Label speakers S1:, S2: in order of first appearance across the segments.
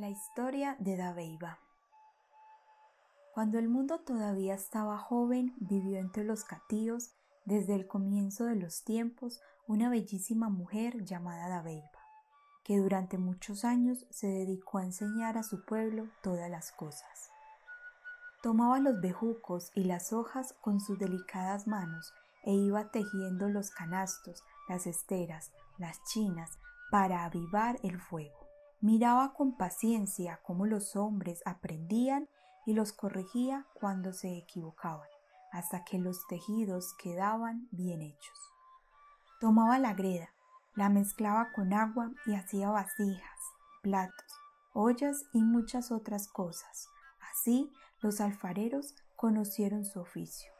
S1: La historia de Dabeiba Cuando el mundo todavía estaba joven, vivió entre los catíos, desde el comienzo de los tiempos, una bellísima mujer llamada Dabeiba, que durante muchos años se dedicó a enseñar a su pueblo todas las cosas. Tomaba los bejucos y las hojas con sus delicadas manos e iba tejiendo los canastos, las esteras, las chinas, para avivar el fuego. Miraba con paciencia cómo los hombres aprendían y los corregía cuando se equivocaban, hasta que los tejidos quedaban bien hechos. Tomaba la greda, la mezclaba con agua y hacía vasijas, platos, ollas y muchas otras cosas. Así los alfareros conocieron su oficio.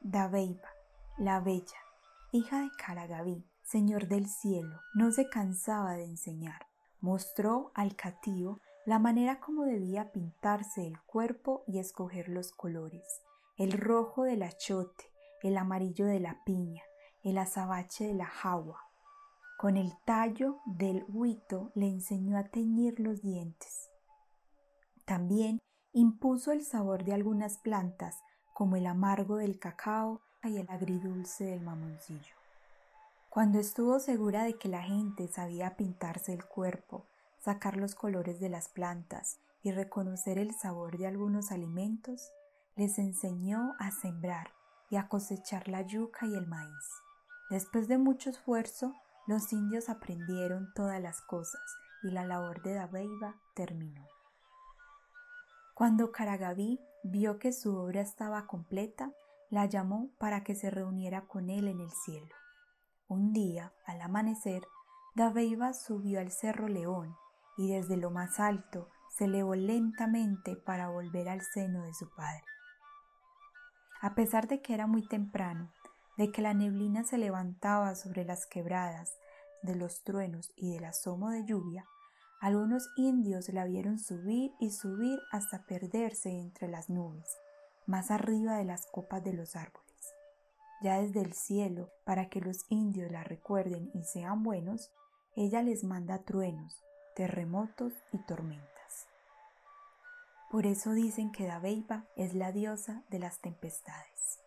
S1: Dabeiba, la bella, hija de Karagaví, señor del cielo, no se cansaba de enseñar mostró al catío la manera como debía pintarse el cuerpo y escoger los colores, el rojo del achote, el amarillo de la piña, el azabache de la jagua. Con el tallo del huito le enseñó a teñir los dientes. También impuso el sabor de algunas plantas, como el amargo del cacao y el agridulce del mamoncillo. Cuando estuvo segura de que la gente sabía pintarse el cuerpo, sacar los colores de las plantas y reconocer el sabor de algunos alimentos, les enseñó a sembrar y a cosechar la yuca y el maíz. Después de mucho esfuerzo, los indios aprendieron todas las cosas y la labor de Dabeiba terminó. Cuando Karagaví vio que su obra estaba completa, la llamó para que se reuniera con él en el cielo. Un día, al amanecer, Dabeiba subió al Cerro León y desde lo más alto se elevó lentamente para volver al seno de su padre. A pesar de que era muy temprano, de que la neblina se levantaba sobre las quebradas, de los truenos y del asomo de lluvia, algunos indios la vieron subir y subir hasta perderse entre las nubes, más arriba de las copas de los árboles ya desde el cielo, para que los indios la recuerden y sean buenos, ella les manda truenos, terremotos y tormentas. Por eso dicen que Dabeiba es la diosa de las tempestades.